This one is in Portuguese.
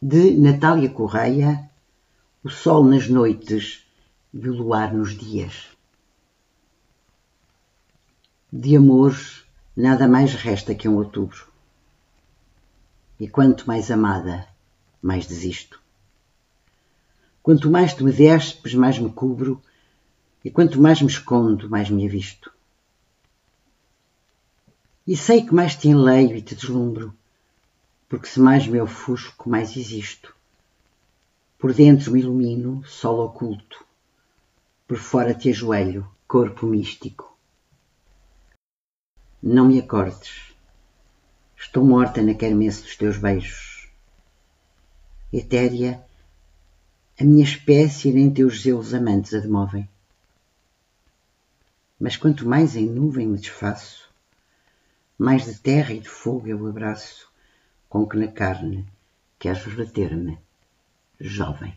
de Natália Correia, o sol nas noites e o luar nos dias. De amores nada mais resta que um outubro. E quanto mais amada, mais desisto. Quanto mais tu me despes, mais me cubro, e quanto mais me escondo, mais me avisto. E sei que mais te enleio e te deslumbro, porque se mais me ofusco, mais existo. Por dentro me ilumino, sol oculto, por fora te ajoelho, corpo místico. Não me acordes, estou morta na quermesse dos teus beijos. Etérea, a minha espécie nem teus zelos amantes a demovem. Mas quanto mais em nuvem me desfaço, mais de terra e de fogo eu abraço, com que na carne queres bater-me, jovem.